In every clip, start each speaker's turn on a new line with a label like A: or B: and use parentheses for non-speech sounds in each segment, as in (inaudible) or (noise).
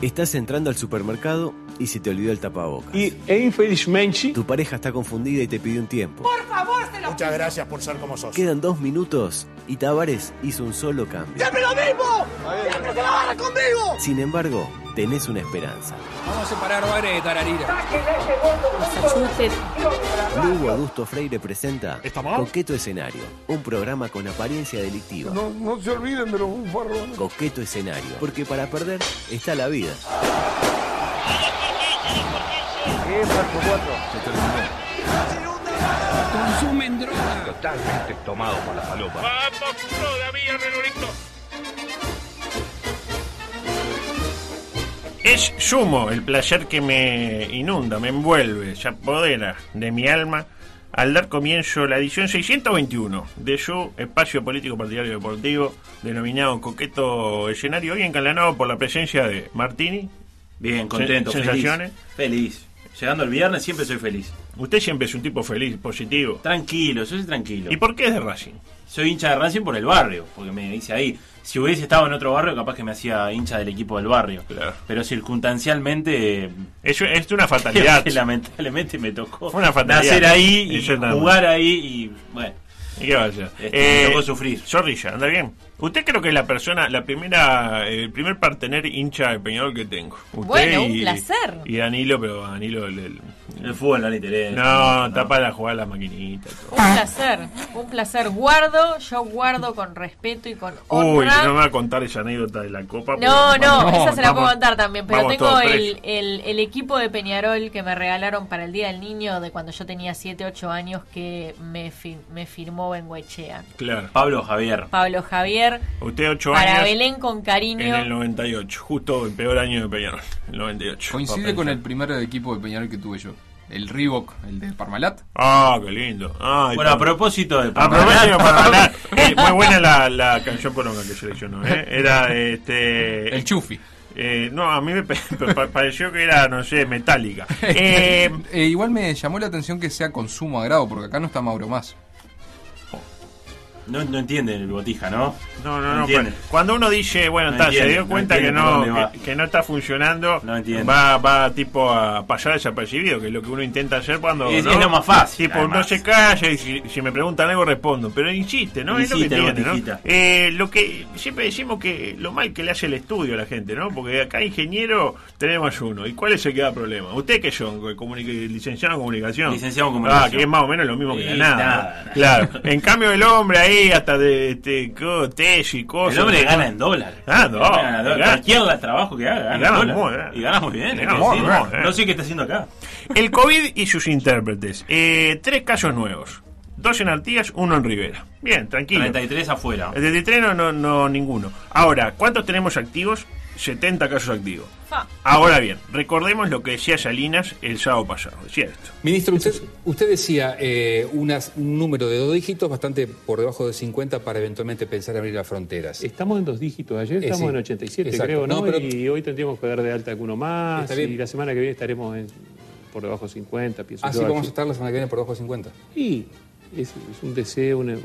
A: Estás entrando al supermercado y se te olvidó el tapabocas.
B: Y, e infelizmente,
A: Tu pareja está confundida y te pidió un tiempo.
C: Muchas gracias por ser como sos.
A: Quedan dos minutos y Tavares hizo un solo cambio.
D: ¡Siempre lo mismo! ¡Siempre se la barra conmigo!
A: Sin embargo, tenés una esperanza.
E: Vamos a separar bares de tararira.
A: Lugo Adusto Freire presenta Coqueto Escenario, un programa con apariencia delictiva.
F: No, no se olviden de los bufarrones.
A: Coqueto Escenario, porque para perder está la vida.
E: Consumen droga.
F: Totalmente tomado por la falopa.
G: Vamos todavía, Renolito. Es sumo el placer que me inunda, me envuelve, se apodera de mi alma al dar comienzo la edición 621 de su espacio político partidario deportivo denominado Coqueto Escenario, hoy encalanado por la presencia de Martini.
H: Bien, contento, feliz. Feliz. Llegando el viernes siempre soy feliz.
G: Usted siempre es un tipo feliz, positivo.
H: Tranquilo, yo soy tranquilo.
G: ¿Y por qué es de Racing?
H: Soy hincha de Racing por el barrio, porque me dice ahí. Si hubiese estado en otro barrio, capaz que me hacía hincha del equipo del barrio.
G: Claro.
H: Pero circunstancialmente,
G: Es, es una (laughs) fatalidad.
H: lamentablemente me tocó
G: Fue una fatalidad.
H: nacer ahí y jugar ahí y bueno.
G: ¿Y qué va a hacer?
H: Este, me tocó sufrir.
G: Zorrilla, anda bien. Usted creo que es la persona, la primera, el primer partener hincha de Peñarol que tengo. Usted
I: Bueno, un
G: y-
I: placer.
G: Y Danilo, pero Danilo el, el-
H: El fútbol no le interesa.
G: no, está para jugar a la maquinita. todo.
I: Un placer, un placer. Guardo, yo guardo con respeto y con
G: Uy,
I: honra.
G: no me va a contar esa anécdota de la copa.
I: No, no,
E: No,
I: esa se la
G: vamos-
I: puedo contar también, pero tengo el,
G: presos.
I: el, el equipo de Peñarol que me regalaron para el Día del Niño de cuando yo tenía 7, 8 años que me, fi- me firmó Benguechea.
G: Claro.
H: Pablo Javier.
I: Pablo Javier,
G: Usted ocho
I: para
G: años
I: Belén con cariño.
G: en el 98, justo el peor año de Peñarol, el 98.
E: Coincide con el primer equipo de Peñarol que tuve yo. El Reebok, el de Parmalat.
G: Ah, qué lindo. Ay,
H: Bueno, a propósito de
G: A propósito, para hablar, (laughs) eh, muy buena la, la canción poronga que seleccionó, ¿eh? Era este.
E: El Chufi.
G: eh, no, a mí me pa- pa- pareció que era, no sé, metálica. (laughs) Eh,
E: Eh, igual me llamó la atención que sea con sumo agrado, porque acá no está Mauro más.
H: No, no entiende el botija, ¿no?
G: no, no,
H: No
G: no. pero Cuando uno dice, bueno,
H: No
G: está, se dio
H: no
G: cuenta que no, que, que no está funcionando,
H: No
G: va, va tipo a pasar desapercibido, que es lo que uno intenta hacer cuando.
H: Es-
G: ¿no?
H: es lo más fácil,
G: Tipo, no
H: además.
G: se calla y si, si me preguntan algo respondo, pero insiste, ¿no? es lo que tiene, ¿no? Eh, lo que siempre decimos que lo mal que le hace el estudio a la gente, ¿no? Porque acá ingeniero tenemos uno. ¿Y cuál es el que da problema? ¿Usted qué son? ¿Licenciado en comunicación?
H: Licenciado en comunicación.
G: Ah, que es más o menos lo mismo que la ¿no?
H: nada.
G: Claro. En cambio el hombre ahí hasta de este, co- tesis y cosas.
H: El hombre gana en dólares.
G: Ah, no,
H: Gana
G: gana.
H: Cualquier trabajo que haga, gana,
G: Y gana
H: en
G: muy.
H: Y gana bien. No sé qué está haciendo acá.
G: El COVID y sus intérpretes. Eh, tres casos nuevos. Dos en Artigas, uno en Rivera. Bien, tranquilo.
H: 33 afuera.
G: El 33 no, no, no, ninguno. Ahora, ¿cuántos tenemos activos? 70 casos activos. Ahora bien, recordemos lo que decía Salinas el sábado pasado. Decía esto.
J: Ministro, usted, usted decía eh, unas- un número de dos dígitos bastante por debajo de 50 para eventualmente pensar en abrir las fronteras.
B: estamos en dos dígitos. Ayer
J: Eh,
B: estamos
J: sí.
B: en 87,
J: Exacto.
B: creo, ¿no?
J: No, pero-
B: Y hoy tendríamos que dar de alta alguno más.
J: Está bien.
B: Y la semana que viene estaremos en- por debajo de 50, pienso
J: Así
B: yo,
J: vamos a
B: así.
J: estar la semana que viene por debajo de 50.
B: Y es, es un deseo, una-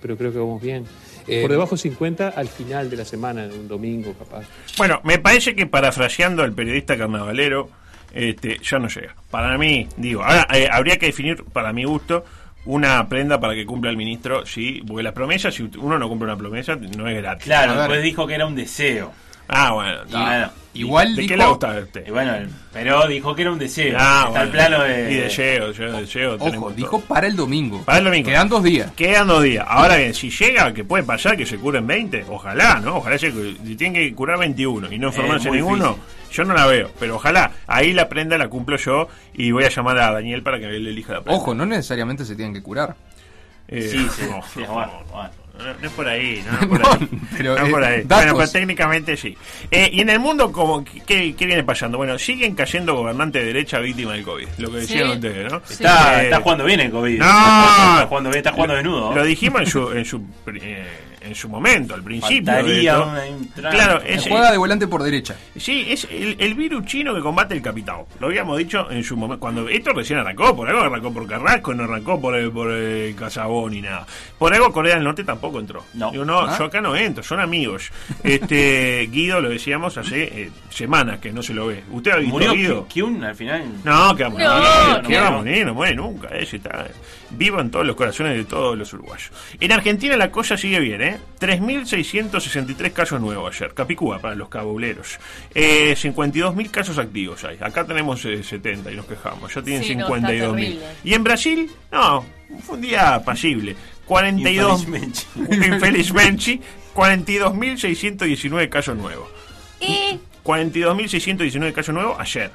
B: pero creo que vamos bien.
J: Eh,
B: por debajo de 50 al final de la semana, un domingo capaz.
G: Bueno, me parece que parafraseando al periodista carnavalero, este, ya no llega. Para mí, digo, ahora eh, habría que definir, para mi gusto, una prenda para que cumpla el ministro, sí, porque las promesas, si uno no cumple una promesa, no es gratis.
H: Claro, después dijo que era un deseo.
G: Ah, bueno.
H: Y bueno,
E: Igual
G: ¿De
E: dijo,
G: qué le gusta a usted?
H: y bueno, pero dijo que era un deseo.
G: Ah,
H: Está el
G: bueno.
H: plano de.
G: Y deseo, yo deseo.
E: Ojo, dijo
G: todo.
E: para el domingo.
G: Para el domingo.
E: Quedan dos días.
G: Quedan dos días. Ahora bien, si llega, que puede pasar que se curen 20, ojalá, ¿no? Ojalá se, si tienen que curar 21 y no enfermarse ninguno,
H: difícil.
G: yo no la veo. Pero ojalá, ahí la prenda la cumplo yo y voy a llamar a Daniel para que él elija la prenda.
E: Ojo, no necesariamente se tienen que curar.
G: Eh,
H: Sí, sí, (laughs)
G: no,
H: sí,
G: no,
H: bueno, bueno.
G: No, no es por ahí, no es (laughs) por
E: No,
G: ahí.
E: pero,
G: No es
E: eh,
G: por ahí.
E: datos.
G: Bueno, pues técnicamente sí. Eh, y en el mundo, como ¿qué, qué viene pasando? Bueno, siguen cayendo gobernantes de derecha víctimas del COVID, lo que decían
I: Sí.
G: ustedes, ¿no?
I: Sí.
H: Está,
G: Eh,
H: está jugando bien el COVID.
G: No.
H: Está jugando, bien, está jugando desnudo.
G: Lo dijimos en su, en su (laughs) eh, en su momento, al principio. De esto.
H: una
G: claro, es,
E: Juega de volante por derecha.
G: Sí, es el, el virus chino que combate el capital. Lo habíamos dicho en su momento. Cuando esto recién arrancó, por algo arrancó por Carrasco, no arrancó por el, por el Casabón ni nada. Por algo Corea del Norte tampoco entró.
H: No.
G: Digo, no,
E: ¿Ah?
G: yo acá no entro, son amigos. Este (laughs) Guido lo decíamos hace eh, semanas que no se lo ve. ¿Usted ha visto
H: Murió
G: Guido?
H: Kyun al final.
G: No, que va a morir,
I: No,
G: que
H: no,
G: va a
H: no.
G: morir, no muere nunca, ese está vivo en todos los corazones de todos los uruguayos. En Argentina la cosa sigue bien, ¿eh? 3.663 casos nuevos ayer, Capicúa para los cabuleros. Eh, 52.000 casos activos hay, acá tenemos eh, 70 y nos quejamos, ya tienen
I: Sí, no, está
G: 52.000.
I: terrible.
G: y en Brasil, no, fue un día pasible, 42...
H: Infelizmente.
G: Infelizmente, 42.619 casos nuevos.
I: Y
G: 42.619 casos nuevos ayer.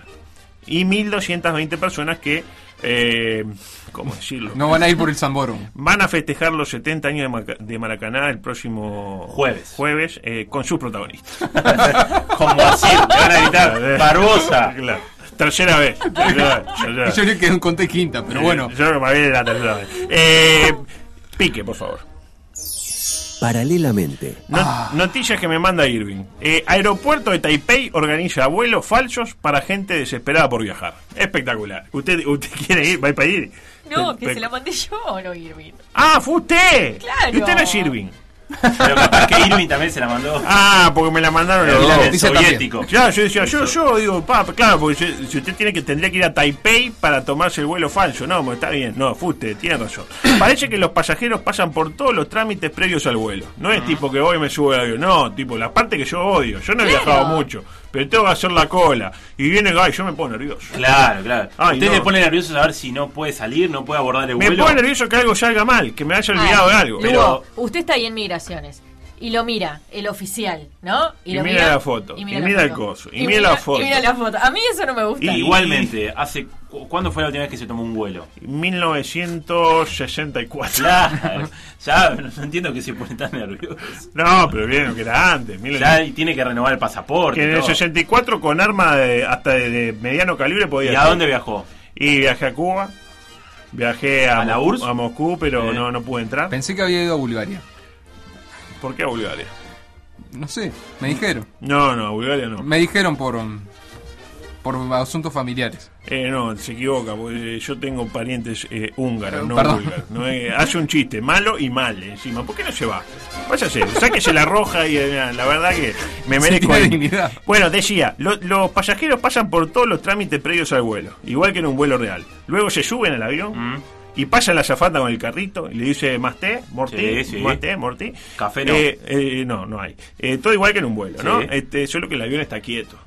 G: Y 1.220 personas que, eh, ¿cómo decirlo?
E: No van a ir por el Zamboro.
G: Van a festejar los 70 años de, de Maracaná el próximo
H: Jueves.
G: jueves eh, con sus protagonistas. (laughs)
H: Como así, van a gritar Barbosa. (laughs)
G: Claro. (laughs) Tercera vez. Tercera vez, tercera.
E: Yo le quedé un conté quinta, pero bueno.
G: Yo creo que me viene la tercera vez. Eh, pique, por favor.
A: Paralelamente,
G: No- Noticias que me manda Irving. Eh, aeropuerto de Taipei organiza vuelos falsos para gente desesperada por viajar. Espectacular. ¿Usted, usted (laughs) quiere ir? ¿Va para ir?
I: no, que
G: Pe-
I: se la mandé yo o no, Irving.
G: Ah, fue usted.
I: Claro.
G: Y usted no es Irving.
H: Pero capaz que Irving también se la mandó.
G: Ah, porque me la mandaron los dos.
H: soviético.
G: Claro, yo decía, yo, yo digo, pa, claro, porque si, si usted tiene que tendría que ir a Taipei para tomarse el vuelo falso. No, pues está bien, no, fue usted, tiene razón. (clears throat) Parece que los pasajeros pasan por todos los trámites previos al vuelo. No es tipo que hoy me subo al avión, no, tipo la parte que yo odio. Yo no he
I: Claro.
G: viajado mucho, pero tengo que hacer la cola. Y viene, ay, yo me pongo nervioso.
H: Claro, claro.
G: Ay,
H: Usted
G: no.
H: le pone nervioso saber si no puede salir, no puede abordar el
G: Me
H: vuelo.
G: pone nervioso que algo salga mal, que me haya olvidado de algo.
I: Lugo,
H: Pero-
I: usted está ahí en migraciones. Y lo mira, el oficial, ¿no?
G: Y
I: lo
G: mira la foto, y mira el coso, y mira la foto.
I: Y mira la foto. A mí eso no me gusta.
G: Y-
H: Igualmente, hace cu- ¿cuándo fue la última vez que se tomó un vuelo?
G: 1964.
H: Claro, ya no, no entiendo que se pone tan nervioso.
G: No, pero bien, que era antes.
H: Ya y tiene que renovar el pasaporte.
G: que en el
H: todo.
G: 64 con arma de- hasta de, de mediano calibre podía
H: ¿Y a dónde viajó?
G: Y viajé a Cuba, viajé a,
H: ¿A la
G: Mo-
H: URSS?
G: a Moscú, pero
H: Eh.
G: no, no pude entrar.
E: Pensé que había ido a Bulgaria.
G: ¿Por qué a Bulgaria?
E: No sé, me dijeron.
G: No, no, a Bulgaria no.
E: Me dijeron por, um, por asuntos familiares.
G: Eh, no, se equivoca, porque yo tengo parientes eh, húngaros, no
E: Perdón.
G: búlgaros. No, eh, hace un chiste, malo y mal encima. ¿Por qué no se va? Váyase, sáquese la roja y eh, la verdad que me merezco. el-
E: dignidad.
G: Bueno, decía, lo- los pasajeros pasan por todos los trámites previos al vuelo, igual que en un vuelo real. Luego se suben al avión
H: Mm.
G: Y pasa la azafata con el carrito y le dice más té, mortí,
H: Sí, sí.
G: más té, mortí.
H: Café no.
G: Eh, eh, no, no hay. Eh, todo igual que en un vuelo, ¿no? Este, solo que el avión está quieto.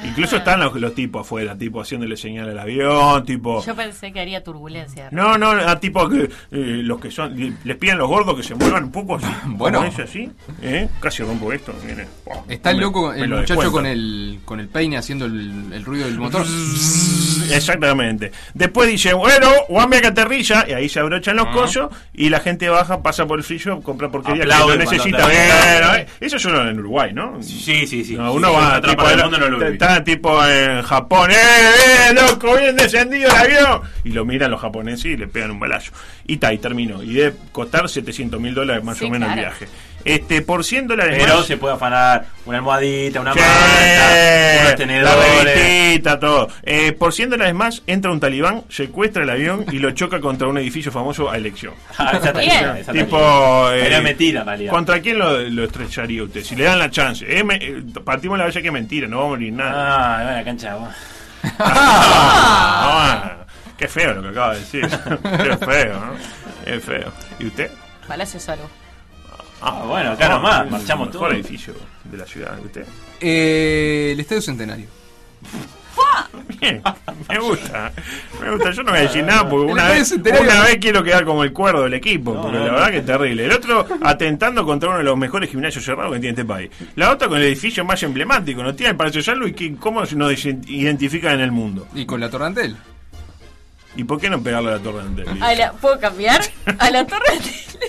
I: Ah.
G: Incluso están los, los tipos afuera, tipo haciéndole señal al avión, tipo...
I: Yo pensé que haría turbulencia.
G: No, no, a tipo que eh, los que son, les piden los gordos que se muevan un poco así. (laughs)
E: Bueno.
G: ese así, ¿eh? Casi rompo esto. Viene. Pum,
E: Está el
G: me-
E: loco, el
G: lo
E: muchacho con el, con el peine haciendo el, el ruido del motor. (laughs)
G: Exactamente. Después dice, bueno, Guambia que aterriza, y ahí se abrochan los cosos, y la gente baja, pasa por el frío, compra porquería que
H: cuando
G: necesita. Bueno, eh, eso es uno en Uruguay, ¿no?
H: Sí, sí, sí.
G: No, uno
H: Sí,
G: va
H: otra
G: tipo, era-
H: mundo no lo.
G: Está tipo en Japón, ¡eh, eh, loco, bien descendido el avión! Y lo miran los japoneses y le pegan un balazo. Y ta, y terminó. Y debe costar 700 mil dólares más
I: Sí,
G: o menos el viaje. Este, por 100 dólares
H: Pero
G: más.
H: se puede afanar una almohadita, una
G: Sí,
H: manta, unos
G: la
H: tenedores.
G: revistita, todo. Eh, por 100 dólares más, entra un talibán, secuestra el avión y lo choca contra un edificio famoso a elección. (laughs)
H: Ah, esa
G: Tipo. eh,
H: Pero es mentira, en realidad.
G: ¿Contra quién lo, lo estrellaría usted? Si le dan la chance. Eh, me- eh, partimos la base que es mentira, no va a morir nada.
H: Ah, va a la cancha. va.
G: Ah, qué feo lo que acaba de decir. qué feo, ¿no? Es feo. ¿Y usted?
I: Palacio Salvo.
H: Ah, bueno, acá nomás, marchamos
G: mejor
H: todos.
G: edificio de la ciudad. ¿Y usted?
E: Eh, el Estadio Centenario.
G: Bien, me gusta. Me gusta. Yo no voy a decir nada porque una vez,
E: Centenario-
G: una vez quiero quedar como el cuerdo del equipo.
H: No,
G: porque
H: no,
G: la
H: no.
G: verdad que es terrible. El otro atentando contra uno de los mejores gimnasios cerrados que tiene este país. La otra con el edificio más emblemático. No tiene el Palacio y que- cómo nos identifican en el mundo.
E: Y con la Torrantel.
G: ¿Y por qué no pegarle a la torre de Antel?
I: A la- ¿Puedo cambiar? A la torre
G: A la torre de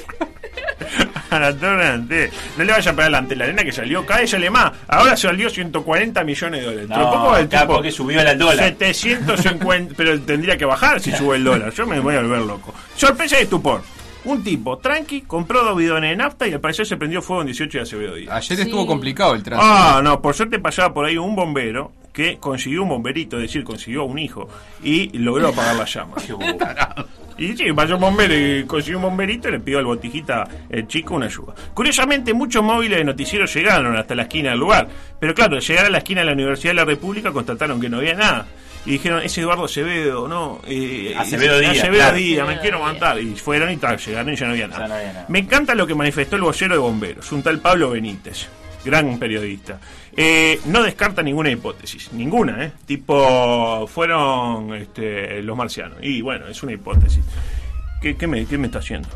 G: (laughs) No le vaya a pegar la arena que salió, sale más. Ahora salió 140 millones de dólares. Pero
H: No,
G: poco el tipo-
H: porque subió el dólar.
G: 750, pero tendría que bajar si sube el dólar. Yo me voy a volver loco. Sorpresa y estupor. Un tipo, tranqui, compró dos bidones de nafta y al parecer se prendió fuego en 18 de Díaz.
E: Ayer estuvo complicado el tránsito.
G: Ah, no, por suerte pasaba por ahí un bombero que consiguió un bomberito, es decir, consiguió un hijo y logró apagar la llama. (laughs) Y sí, pasó un bombero y consiguió un bomberito y le pidió al botijita el chico una ayuda. Curiosamente, muchos móviles de noticieros llegaron hasta la esquina del lugar. Pero claro, al llegar a la esquina de la Universidad de la República constataron que no había nada. Y dijeron, es Eduardo Acevedo, ¿no? Eh,
H: Acevedo Díaz,
G: Acevedo
H: claro.
G: Díaz, me quiero matar. Y fueron y tal, llegaron y ya no había nada.
H: No había nada.
G: Me encanta lo que manifestó el vocero de bomberos, un tal Pablo Benítez, gran periodista. Eh, no descarta ninguna hipótesis, ninguna, ¿eh? Tipo, fueron este, los marcianos. Y bueno, es una hipótesis. ¿Qué, qué me, qué me está haciendo?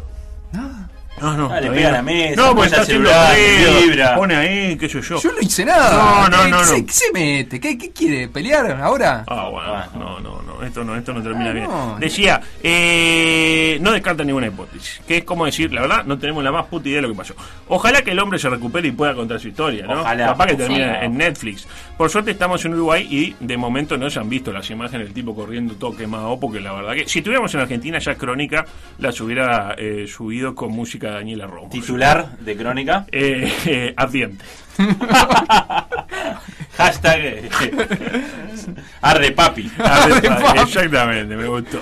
E: Nada.
G: No, no,
H: Ah, le
G: todavía
H: pega la mesa,
G: No, porque
H: apoya
G: está
H: celular, vibra.
G: Pone ahí, qué sé yo.
E: Yo no hice nada.
G: No, no,
E: ¿Qué-
G: no,
E: qué
G: no.
E: se- ¿Qué se mete? ¿Qué, qué quiere? ¿Pelear ahora?
G: Ah, bueno, no, no, no, esto no, esto no termina
E: Ah,
G: bien.
E: no.
G: Decía, eh, no descarta ninguna hipótesis, que es como decir, la verdad, no tenemos la más puta idea de lo que pasó. Ojalá que el hombre se recupere y pueda contar su historia, ¿no?
H: Ojalá.
G: Capaz que termine
H: Sí.
G: en Netflix. Por suerte estamos en Uruguay y de momento no se han visto las imágenes del tipo corriendo todo quemado, porque la verdad que si estuviéramos en Argentina ya crónica las hubiera eh, subido con música de Daniela Romo.
H: Titular de crónica.
G: Eh, eh, ardiente. (laughs)
H: Hashtag eh, Arde Papi.
G: Arde papi, Exactamente, me gustó.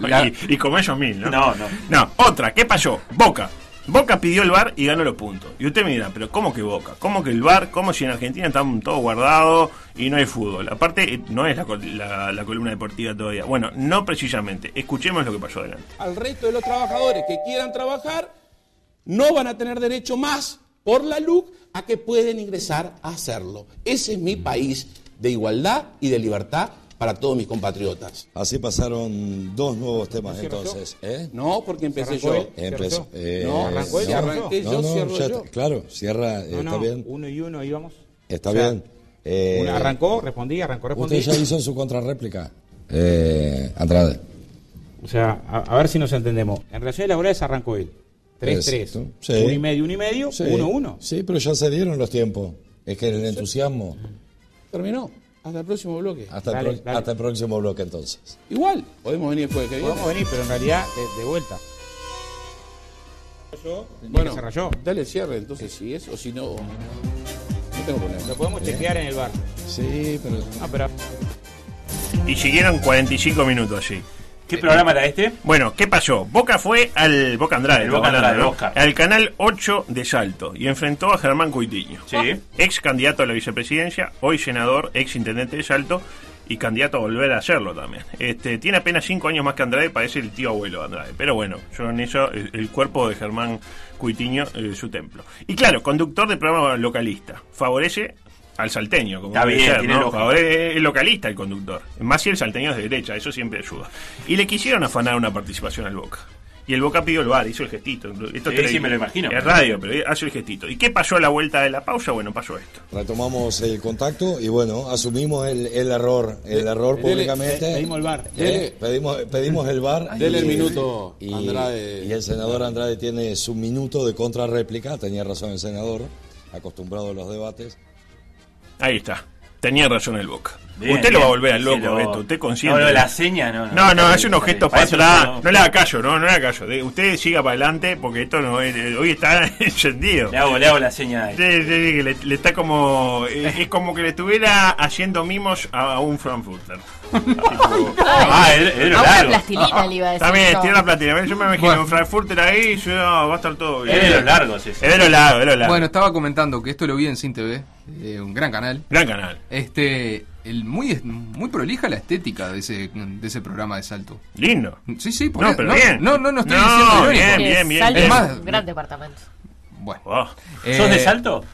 H: La-
G: y, y como ellos mil, ¿no?
H: No, no.
G: No, otra, ¿qué pasó? Boca. Boca pidió el bar y ganó los puntos. Y usted me dirá, pero ¿cómo que Boca? ¿Cómo que el bar? ¿Cómo si en Argentina están todos guardados y no hay fútbol? Aparte, eh, no es la, col- la- la columna deportiva todavía. Bueno, no precisamente. Escuchemos lo que pasó adelante.
K: al resto de los trabajadores que quieran trabajar, no van a tener derecho más por la LUC a que pueden ingresar a hacerlo. Ese es mi país de igualdad y de libertad para todos mis compatriotas.
L: Así pasaron dos nuevos temas
K: ¿No cierro
L: entonces. ¿eh?
K: No, porque empecé
L: ¿Arrancó
K: yo.
L: él? Empezó. eh,
K: no, arrancó él, arranqué
L: no,
K: yo,
L: no,
K: cierro
L: ya
K: yo.
L: Claro, cierra, eh,
M: No,
L: está
M: no,
L: bien.
M: uno y uno íbamos.
L: Está
M: O sea,
L: bien. Eh,
M: Una- arrancó, respondí, arrancó, respondí.
L: Usted ya hizo su contrarréplica. Eh, Andrade.
M: O sea, a, a ver si nos entendemos. En relaciones laborales arrancó él. 3-3.
L: Exacto, sí.
M: Uno y medio, uno y medio,
L: Sí.
M: 1-1.
L: Sí, pero ya se dieron los tiempos. Es que el entusiasmo.
K: Terminó. Hasta el próximo bloque.
L: Hasta,
M: Dale,
L: el, pro-
M: dale.
L: hasta el próximo bloque entonces.
K: Igual, podemos venir después de que viene.
M: Podemos venir, pero en realidad de, de vuelta.
K: Bueno,
M: se rayó.
K: dale cierre entonces si es o si no. No tengo problema.
M: Lo podemos chequear en el bar.
L: Sí, pero.
M: Ah, pero.
G: Y siguieron 45 minutos allí.
H: ¿Qué programa era este?
G: Bueno, ¿qué pasó? Boca fue al Boca Andrade,
H: El Boca Andrade,
G: ¿no?
H: Boca.
G: al canal 8 de Salto y enfrentó a Germán Cuitiño,
H: Sí.
G: ex candidato a la vicepresidencia, hoy senador, ex intendente de Salto y candidato a volver a hacerlo también. Este tiene apenas 5 años más que Andrade, parece el tío abuelo de Andrade, pero bueno, yo en eso el, el cuerpo de Germán Cuitiño eh, su templo. Y claro, conductor de programa localista, favorece al salteño, como
H: Está
G: debe
H: bien,
G: ser,
H: tiene
G: ¿no?
H: lógica.
G: Es localista el conductor. Más si el salteño es de derecha, eso siempre ayuda. Y le quisieron afanar una participación al Boca. Y el Boca pidió el bar, hizo el gestito. Esto
H: Sí, sí, me lo imagino.
G: Es radio, pero hace el gestito. ¿Y qué pasó a la vuelta de la pausa? Bueno, pasó esto.
L: Retomamos el contacto y bueno, asumimos el, el error, el error
K: dele,
L: públicamente.
K: eh, pedimos el VAR.
L: Eh,
K: Dele.
L: pedimos, pedimos el bar. (laughs)
K: Dele el minuto,
L: y,
K: Andrade.
L: Y el senador Andrade tiene su minuto de contrarréplica. Tenía razón el senador, acostumbrado a los debates.
G: Ahí está. Tenía razón el Boca.
H: Bien,
G: usted lo va a
H: bien.
G: volver al loco,
H: lo-
G: Beto. Usted consciente.
H: No, no, la seña, no, no.
G: No, no, hace
H: bien,
G: unos gestos
H: bien.
G: para atrás.
H: no-
G: No le haga callo, no, no le haga callo. De- Usted siga para adelante porque esto no es- eh, hoy está (laughs) encendido.
H: Le hago, le hago la seña de
G: Sí, sí, sí, que le, le está como. eh, (laughs) es como que le estuviera haciendo mimos a un Frankfurter. (laughs)
H: Ah,
I: a una
H: largo.
I: plastilina le iba a decir.
G: También,
I: yo.
G: tiene la platina. Yo me imagino un Frankfurter ahí y yo, no, va a estar todo bien.
H: Es de los largos ese.
G: Es de los largos, es de los largos.
E: Bueno, estaba comentando que esto lo vi en Sin TV, eh, un gran canal.
G: Gran canal.
E: Este, el muy muy prolija la estética de ese de ese programa de salto.
G: Lindo.
E: Sí, sí, por
G: No, pero
E: no,
G: bien.
E: no, no, no estoy
G: No,
E: diciendo
G: bien,
E: irónico.
G: bien, bien,
I: Salto
E: Es más,
I: un gran departamento.
E: bueno.
G: Oh,
H: ¿Sos de salto?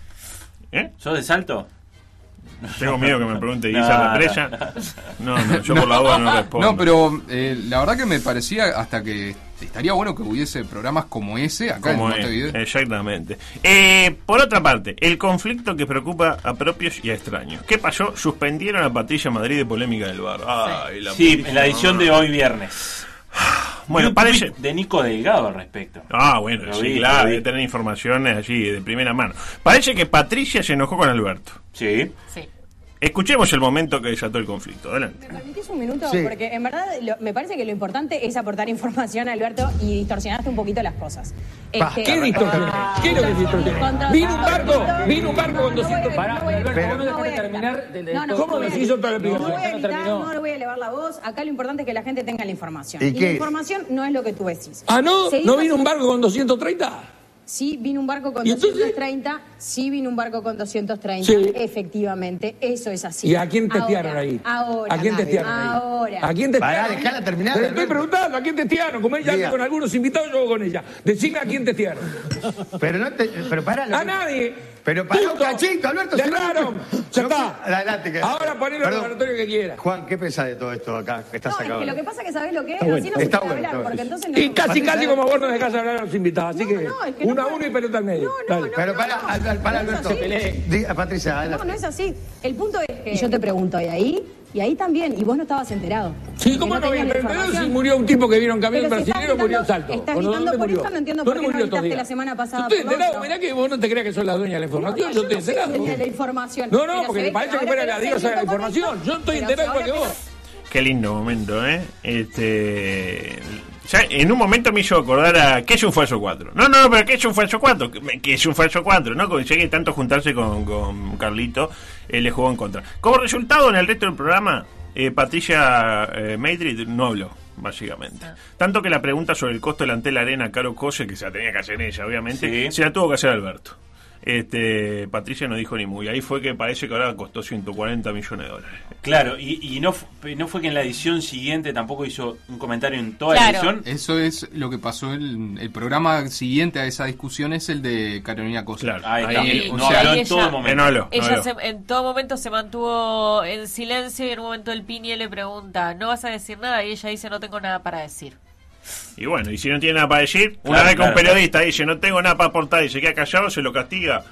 G: ¿Eh?
H: ¿Sos de salto?
G: Tengo miedo que me pregunte (laughs) Guisa
H: no.
G: Represa. No, no, yo por la (laughs) duda no respondo.
E: No, pero eh, la verdad que me parecía hasta que estaría bueno que hubiese programas como ese acá
G: Como
E: en
G: es,
E: Montevideo.
G: exactamente. Eh, por otra parte, el conflicto que preocupa a propios y a extraños. ¿Qué pasó? Suspendieron a Patricia Madrid de polémica del bar. Ay, la
H: Sí, en la edición de hoy viernes. (sighs)
G: Bueno,
H: un
G: parece.
H: de Nico Delgado al respecto.
G: Ah, bueno,
H: Lo
G: sí,
H: vi,
G: claro, debe tener informaciones allí de primera mano. Parece que Patricia se enojó con Alberto.
H: Sí.
I: Sí.
G: Escuchemos el momento que desató el conflicto. Adelante.
N: ¿Me permitís un minuto?
G: Sí.
N: Porque en verdad lo- me parece que lo importante es aportar información, Alberto, y distorsionaste un poquito las cosas. Este,
J: ¿Qué distorsión?
N: ah,
J: ¿Qué es lo que distorsión?
N: contra-
J: Vino un barco, vino un barco con 200
N: Pará, Alberto,
J: Pero-
N: no voy a terminar. No, no,
J: ¿Cómo
N: no
J: nos hizo toda la
N: No
J: explicación?
N: voy a
J: No terminó.
N: no le voy a elevar la voz. Acá lo importante es que la gente tenga la información.
J: ¿Y
N: Y,
J: qué
N: la información no es lo que tú decís.
J: Ah, ¿no? ¿No vino un barco con 230?
N: Sí, vino un barco con
J: ¿Y entonces?
N: 230. Sí, vino un barco con 230.
J: Sí.
N: Efectivamente, eso es así.
J: ¿Y a quién testearon
N: Ahora,
J: ahí?
N: Ahora.
J: ¿A quién testearon ahí?
N: Ahora.
J: ¿A quién testearon?
N: Pará, terminar,
J: Te estoy preguntando, ¿a quién testearon? Como ella
N: Diga.
J: con algunos invitados, yo con ella. Decime a quién testearon.
O: Pero no te. Pero para
J: A nadie.
O: Pero para un cachito, Alberto. no-.
J: Ya
O: No-
J: está.
O: Adelante. Que...
J: Ahora ponelo
O: Perdón.
J: laboratorio que quiera.
O: Juan, ¿qué pensás de todo esto acá? Que está
N: No, es
O: sacado.
N: que lo que pasa es que sabés lo que es,
O: Está bueno,
N: así no se
O: está
N: puede
O: bueno,
N: hablar,
O: está
N: porque
O: bueno.
N: entonces no.
J: Y casi, casi como vos no dejás hablar a los invitados. Así que,
N: no, es que
J: una
N: no
J: a uno y pelota al medio. Dale.
O: Pero para, para, para,
N: no es
O: Alberto. Patricia,
N: No,
O: adelante.
N: no es así. El punto es que yo te pregunto, ¿y ahí? Y ahí también, y vos no estabas enterado.
J: Sí, ¿cómo no voy a
N: tenías la
J: estar enterado si murió un tipo que vieron camión
N: Pero si estás
J: brasileño, murió en Salto?
N: Estás gritando
J: ¿Dónde
N: por
J: murió?
N: esto, no entiendo
J: ¿Dónde
N: por qué no gritaste la semana pasada.
J: Yo estoy enterado, mirá que vos no te creas que sos la dueña de la información, yo estoy enterado.
N: de la información.
J: No, no, porque me parece que fuera la diosa de la información. Yo estoy enterado igual que vos.
G: Qué lindo momento, ¿eh? Este. Ya en un momento me hizo acordar a. ¿Qué es un falso 4? No, no, pero ¿qué es un falso 4? ¿Qué- ¿Qué es un falso 4? ¿No? Como llegué tanto a juntarse con, con Carlito, él le jugó en contra. Como resultado, en el resto del programa, eh, Patricia eh, Madrid no habló, básicamente. Tanto que la pregunta sobre el costo de la Antel Arena Caro Cose, que se la tenía que hacer ella, obviamente, se la tuvo que hacer Alberto. Este, Patricia no dijo ni muy. Ahí fue que parece que ahora costó 140 millones de dólares.
H: Claro, y, y no, no fue que en la edición siguiente tampoco hizo un comentario en toda la
E: Claro.
H: edición.
E: Eso es lo que pasó. El, el programa siguiente a esa discusión es el de Carolina Costa.
H: Ahí está.
E: Ahí,
H: No
E: o sea,
H: habló en
I: ella-
H: todo momento.
I: Ella se- en todo momento se mantuvo en silencio y en un momento el Piñe le pregunta, ¿no vas a decir nada? Y ella dice, no tengo nada para decir.
G: Y bueno, y si no tiene nada para decir, una
H: Claro,
G: vez que un
H: claro,
G: periodista dice no tengo nada para aportar y se queda callado, se lo castiga.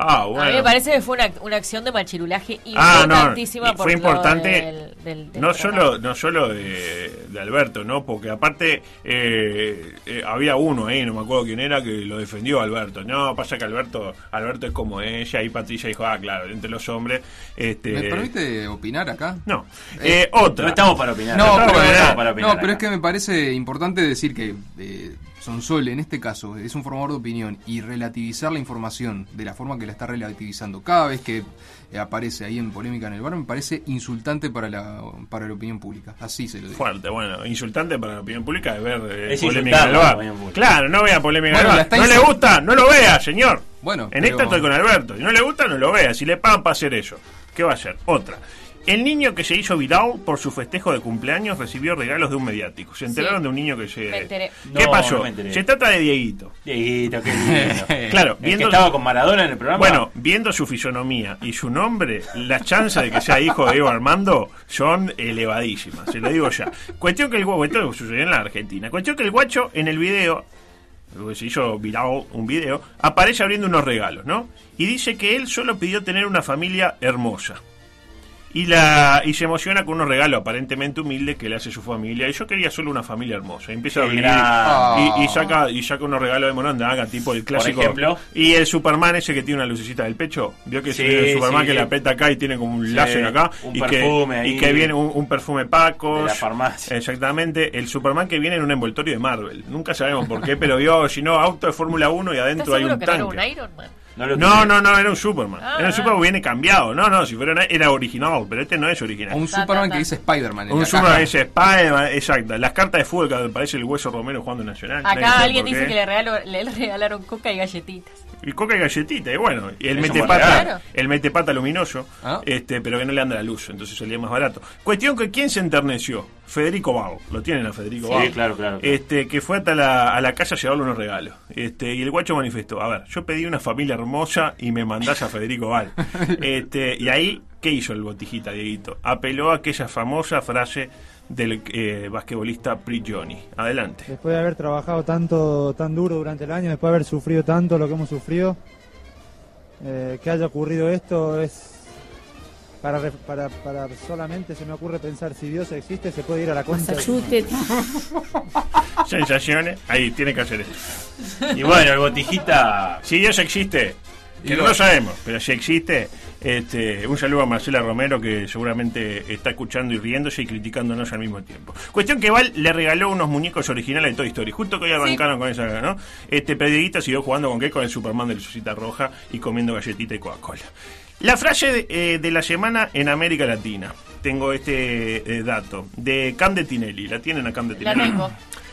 G: Ah,
I: A mí me
G: bueno.
I: parece que fue una, una acción de machirulaje
G: Ah, no,
I: importantísima
G: y
I: por
G: fue
I: lo
G: importante
I: del- del- del
G: no solo no solo de, de Alberto, ¿no? Porque aparte eh, eh, había uno ahí, no me acuerdo quién era, que lo defendió a Alberto. No, pasa que Alberto Alberto es como ella y Patricia dijo, ah, claro, entre los hombres. Este,
E: ¿Me permite opinar acá?
G: No. Eh, otra.
H: No estamos para opinar.
E: No,
H: No
E: pero,
H: estamos para opinar
E: no, pero es que me parece importante decir que eh, Sonsol, en este caso, es un formador de opinión y relativizar la información de la forma que la está relativizando cada vez que eh, aparece ahí en polémica en el bar me parece insultante para la, para la opinión pública. Así se lo digo.
G: Fuerte, bueno, insultante para la opinión pública de ver eh,
E: Es
G: polémica en el bar. Claro, no vea polémica
E: Bueno,
G: en el bar. No le gusta, no lo vea, señor.
E: Bueno,
G: en
E: pero-
G: esta estoy con Alberto. Si no le gusta, no lo vea. Si le pagan para hacer eso, ¿qué va a hacer? Otra. El niño que se hizo viral por su festejo de cumpleaños recibió regalos de un mediático. Se enteraron
I: Sí.
G: de un niño que se.
I: Me enteré.
G: ¿Qué
H: No,
G: pasó?
H: no me enteré.
G: se trata de Dieguito.
H: Dieguito, qué lindo. (laughs)
G: Claro,
H: El que estaba con Maradona en el programa.
G: Bueno, viendo su fisonomía y su nombre, las chances de que sea hijo de Diego Armando son elevadísimas, se lo digo ya. Cuestión que el guacho, esto sucedió en la Argentina. Cuestión que el guacho en el video, se hizo viral un video, aparece abriendo unos regalos, ¿no? Y dice que él solo pidió tener una familia hermosa. Y, la, y se emociona con unos regalos aparentemente humildes que le hace su familia. Y yo quería solo una familia hermosa. Y empieza a
H: Qué
G: abrir
H: grande.
G: y, y saca, y saca unos regalos de Morondanga, tipo el clásico.
H: ejemplo.
G: Y el Superman ese que tiene una lucecita del pecho. Vio que
H: Sí,
G: el Superman
H: sí.
G: que le aprieta acá y tiene como un
H: Sí,
G: láser acá.
H: un
G: y
H: perfume
G: que,
H: ahí.
G: Y que viene un, un perfume
H: la farmacia.
G: Exactamente. El Superman que viene en un envoltorio de Marvel. Nunca sabemos por qué, pero vio, si no, auto de Fórmula 1 y
I: ¿Estás
G: adentro hay un
I: que
G: tanque.
I: no era un Iron Man?
H: No, lo
G: No, no, no, era un Superman.
I: Ah,
G: era un
I: ah.
G: Superman viene cambiado. No, no, si fuera una- era original, pero este no es original.
E: Un Superman que dice Spider-Man.
G: Un
E: la
G: Superman que dice Spider-Man, exacto. Las cartas de fútbol que parece el hueso Romero jugando en Nacional.
I: Acá alguien dice que le, regaló- le regalaron coca y galletitas.
G: Y coca y galletita, y bueno, y el metepata, el metepata luminoso,
E: Ah.
G: este, pero que no le anda la luz, entonces salía más barato. Cuestión que quién se enterneció, Federico Vago, lo tienen a Federico
H: Sí, claro, claro.
G: Este, que fue hasta la, a la casa a llevarle unos regalos. Este, y el guacho manifestó, a ver, yo pedí una familia hermosa y me mandás a Federico Val. (laughs) este, y ahí, ¿qué hizo el botijita, Dieguito? Apeló a aquella famosa frase del eh, basquetbolista Prigioni. Adelante.
P: Después de haber trabajado tanto, tan duro durante el año, después de haber sufrido tanto lo que hemos sufrido, eh, que haya ocurrido esto es para, para, para solamente se me ocurre pensar si Dios existe se puede ir a la madre.
G: Sensaciones, (laughs) ahí tiene que hacer eso.
H: Y bueno, el botijita.
G: Si Dios existe, que
E: Y
G: no lo sabemos, pero si existe, Este, un saludo a Marcela Romero que seguramente está escuchando y riéndose y criticándonos al mismo tiempo. Cuestión que Val le regaló unos muñecos originales de Toy Story. Justo que hoy arrancaron con esa, ¿no? Este Pedriguita siguió jugando con qué? Con el Superman de Lucecita Roja y comiendo galletita y Coca-Cola. La frase de, eh, de la semana en América Latina. Tengo este eh, dato. De Cande Tinelli. ¿La tienen a Cande
I: La
G: Tinelli?
I: tengo. (clears throat)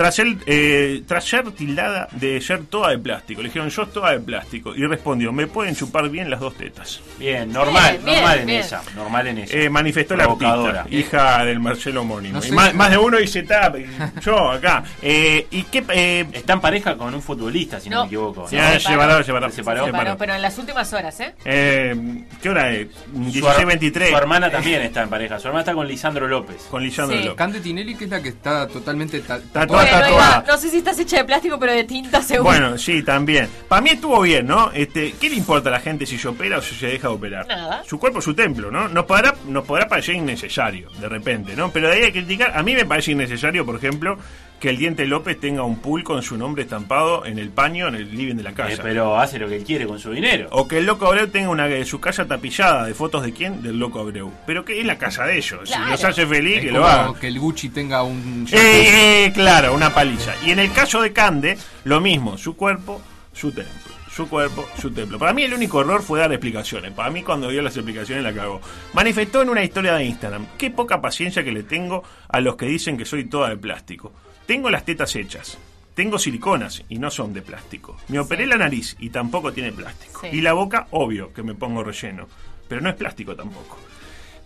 G: Tras, el, eh, tras ser tildada de ser toda de plástico, le dijeron yo toda de plástico y respondió, me pueden chupar bien las dos tetas.
H: Bien, normal,
I: Bien,
H: normal
I: bien,
H: en
I: bien.
H: esa, normal en esa.
G: Eh, manifestó la artista, hija del Marcelo homónimo.
H: No
G: Y
H: sé.
G: más, más de uno dice, "Ta, (laughs) yo acá. Eh, ¿Y qué? eh,
H: Está en pareja con un futbolista, si no,
I: No.
H: me equivoco.
G: Se
H: ¿no?
G: separó, separó, separó.
H: Se separó.
I: Se paró, pero en las últimas horas, ¿eh?
G: Eh, ¿Qué hora es?
H: Su, her-
G: 16.23.
H: su hermana también está en pareja. Su hermana está con Lisandro López.
G: Con Lisandro
I: Sí.
G: López.
E: Cande Tinelli, que es la que está totalmente ta-
G: Tatuada, tatuada.
I: No sé si estás hecha de plástico, pero de tinta (laughs) seguro.
G: Bueno, sí, también. Para mí estuvo bien, ¿no? Este, ¿Qué le importa a la gente si se opera o si se deja de operar?
I: Nada.
G: Su cuerpo es su templo, ¿no? Nos podrá, nos podrá parecer innecesario, de repente, ¿no? Pero de ahí a criticar, a mí me parece innecesario, por ejemplo, que el Diente López tenga un pool con su nombre estampado en el paño, en el living de la casa.
H: Eh, pero hace lo que él quiere con su dinero.
G: O que el Loco Abreu tenga una de su casa tapillada de fotos de quién? Del Loco Abreu. Pero que es la casa de ellos.
I: Claro.
G: Si los hace feliz,
E: Es
G: que lo hagan.
E: que el Gucci tenga un...
G: Eh, eh, claro, una paliza. Y en el caso de Cande, lo mismo, su cuerpo, su templo. Su cuerpo, su templo. Para mí el único error fue dar explicaciones. Para mí cuando dio las explicaciones la cagó. Manifestó en una historia de Instagram. Qué poca paciencia que le tengo a los que dicen que soy toda de plástico. Tengo las tetas hechas. Tengo siliconas y no son de plástico. Me operé la nariz y tampoco tiene plástico. Y la boca, obvio, que me pongo relleno. Pero no es plástico tampoco.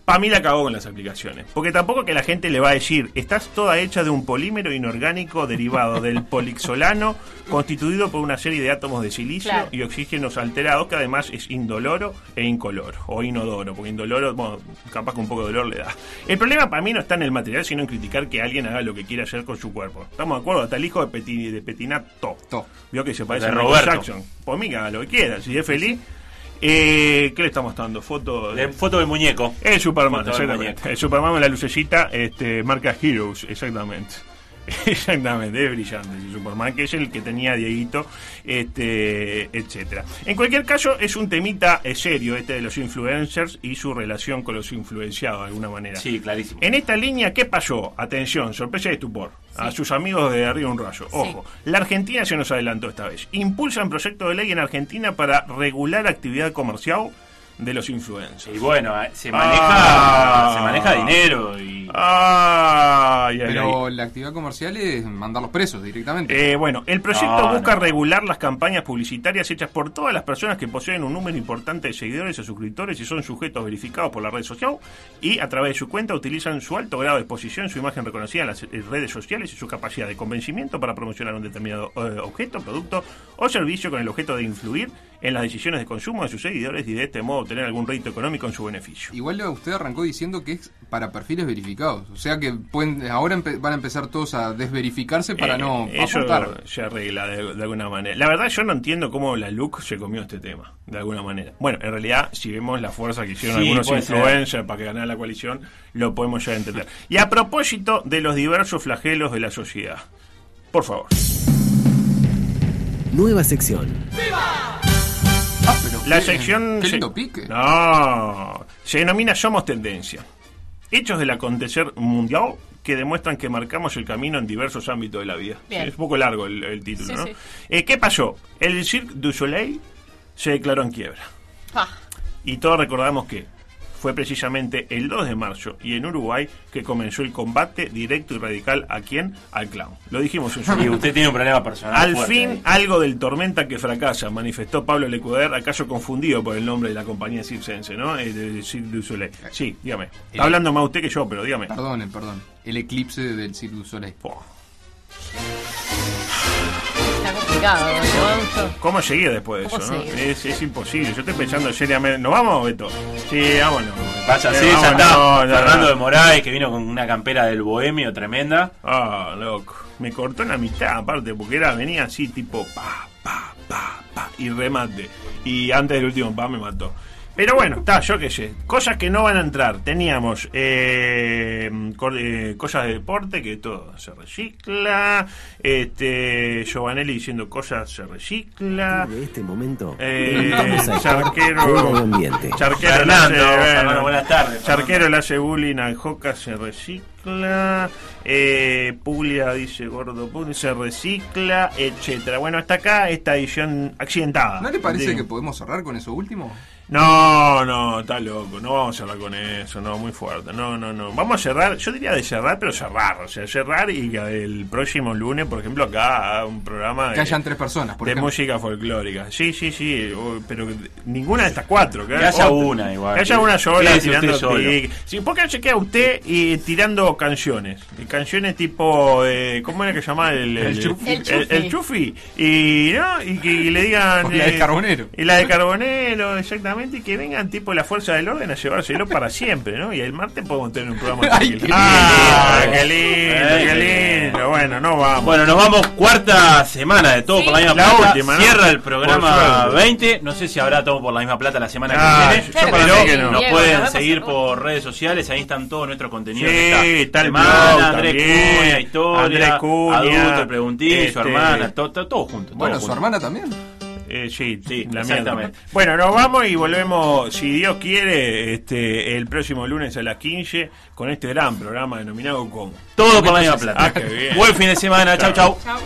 G: Para mí la cagó con las aplicaciones. Porque tampoco que la gente le va a decir, estás toda hecha de un polímero inorgánico derivado del (laughs) polixolano, constituido por una serie de átomos de silicio
I: Claro.
G: y oxígenos alterados, que además es indoloro e incoloro, o inodoro, porque indoloro, bueno, capaz que un poco de dolor le da. El problema para mí no está en el material, sino en criticar que alguien haga lo que quiera hacer con su cuerpo. ¿Estamos de acuerdo? Hasta el hijo de, Peti- de Petinato. Vio que se parece
H: De
G: a
H: Roberto.
G: Jackson. Por mí que haga lo que quiera, si es feliz. Eh, ¿Qué le estamos dando? Foto
H: De foto del muñeco.
G: el Superman,
H: Foto del
G: exactamente.
H: muñeco.
G: El Superman con la lucecita, este, marca Heroes, exactamente. (laughs) Exactamente, es brillante ese Superman, que es el que tenía Dieguito, este, etcétera. En cualquier caso, es un temita eh, serio este de los influencers y su relación con los influenciados de alguna manera.
H: Sí, clarísimo.
G: En esta línea, ¿qué pasó? Atención, sorpresa y estupor. A sus amigos de Arriba un Rayo. Ojo, la Argentina se nos adelantó esta vez. Impulsan proyecto de ley en Argentina para regular actividad comercial de los influencers.
H: Y bueno, eh, se maneja,
G: Ah.
H: se maneja dinero y
G: ay,
E: Pero la actividad comercial es mandarlos presos directamente.
G: Eh, bueno, el proyecto
E: No,
G: busca
E: no.
G: regular las campañas publicitarias hechas por todas las personas que poseen un número importante de seguidores o suscriptores y son sujetos verificados por la red social y a través de su cuenta utilizan su alto grado de exposición, su imagen reconocida en las eh, redes sociales y su capacidad de convencimiento para promocionar un determinado eh, objeto, producto o servicio con el objeto de influir en las decisiones de consumo de sus seguidores y de este modo obtener algún rédito económico en su beneficio.
E: Igual usted arrancó diciendo que es para perfiles verificados. O sea que pueden ahora van a empezar todos a desverificarse para
G: Eh,
E: no
G: eso
E: aportar.
G: se arregla de, de alguna manera. La verdad yo no entiendo cómo la LUC se comió este tema, de alguna manera. Bueno, en realidad, si vemos la fuerza que hicieron
H: Sí,
G: algunos
H: ser.
G: influencers para que ganara la coalición, lo podemos ya entender. Y a propósito de los diversos flagelos de la sociedad, por favor.
A: Nueva sección.
G: La sección...
E: qué
G: se-
E: pique.
G: No, se denomina Somos Tendencia. Hechos del acontecer mundial que demuestran que marcamos el camino en diversos ámbitos de la vida.
I: Bien.
G: Es un poco largo el, el título,
I: Sí,
G: ¿no?
I: sí.
G: Eh, ¿Qué pasó? El Cirque du Soleil se declaró en quiebra.
I: Pa.
G: Y todos recordamos que fue precisamente el 2 de marzo y en Uruguay que comenzó el combate directo y radical a quién? Al clown. Lo dijimos en su
H: Y usted tiene un problema personal.
G: Al
H: fuerte
G: fin,
H: ahí.
G: algo del tormenta que fracasa, manifestó Pablo Lecuder, acaso confundido por el nombre de la compañía circense, ¿no? Eh, de Cirque du Soleil. Sí, dígame. Está hablando más usted que yo, pero dígame.
E: Perdón, perdón. El eclipse del Cirque du Soleil.
I: Complicado, ¿no?
G: ¿Cómo seguir después de
I: ¿Cómo
G: eso? ¿no? Es, es imposible. Yo estoy pensando seriamente. ¿Nos vamos, Beto? Sí, vámonos. Eh,
H: sí, ya está.
G: ya
H: Fernando de Moraes, que vino con una campera del bohemio tremenda.
G: Ah, loco. Me cortó la mitad, aparte, porque era, venía así, tipo, pa, pa, pa, pa, y remate. Y antes del último pa me mató. Pero bueno, está, yo qué sé. Cosas que no van a entrar. Teníamos eh, eh, cosas de deporte, que todo se recicla. Este, Giovanelli diciendo cosas se recicla.
A: De este momento,
G: Eh,
A: a
G: Charquero,
A: ambiente.
G: Charquero le
H: Fernando,
G: hace, bueno,
H: Fernando, buenas tardes,
G: Charquero le hace bullying al Joca, se recicla. Eh, Puglia dice gordo Puglia, se recicla, etcétera. Bueno, hasta acá esta edición accidentada.
E: ¿No le parece que podemos cerrar con eso último?
G: No, no, está loco. No vamos a cerrar con eso, no, muy fuerte. No, no, no. Vamos a cerrar, yo diría de cerrar, pero cerrar. O sea, cerrar y que el próximo lunes, por ejemplo, acá un programa
E: Que
G: de,
E: hayan tres personas, por
G: de
E: ejemplo.
G: música folclórica. Sí, sí, sí, o- pero ninguna de estas cuatro.
H: Que haya
G: otra.
H: una igual.
G: Que haya una sola tirando tic. Sí, ¿Por qué no se queda usted y tirando canciones? Y canciones tipo, eh, ¿cómo era que se llamaba? El,
E: El Chufi.
I: El
G: el, el Chufi. Y, ¿no? y que y le digan... (laughs)
E: O la de
G: eh,
E: Carbonero.
G: y la de Carbonero, exactamente, y que vengan tipo la fuerza del orden a llevárselo para siempre, ¿no? Y el martes podemos tener un programa (laughs)
E: Ay, qué
G: ¡Ah,
E: lindo.
G: qué lindo, qué lindo! Bueno, no vamos.
H: Bueno, nos vamos cuarta semana de todo por la misma
G: La
H: plata.
G: última, ¿no?
H: Cierra el programa
G: suerte.
H: 20. No sé si habrá todo por la misma plata la semana
G: Ah,
H: que viene.
G: yo para
H: pero
G: que no.
H: nos
I: Diego,
H: pueden
I: nos
H: seguir por redes sociales. Ahí están todos nuestros contenidos.
G: Sí,
H: que
G: está el
H: Semana, Andrés. Cuña, Historia,
G: Andrés Cuña,
H: Adulto, el Preguntín, su
G: este-
H: hermana, todo, todo, todo junto.
E: Bueno,
H: todo
E: su hermana también.
G: Eh, sí,
H: Sí,
G: la
H: exactamente.
G: mierda. Bueno, nos vamos y volvemos, si Dios quiere, este el próximo lunes a las 15 con este gran programa denominado como
H: Todo por la misma plata.
G: Ah, qué bien.
H: Buen fin de semana. Chau, chau.
I: Chau.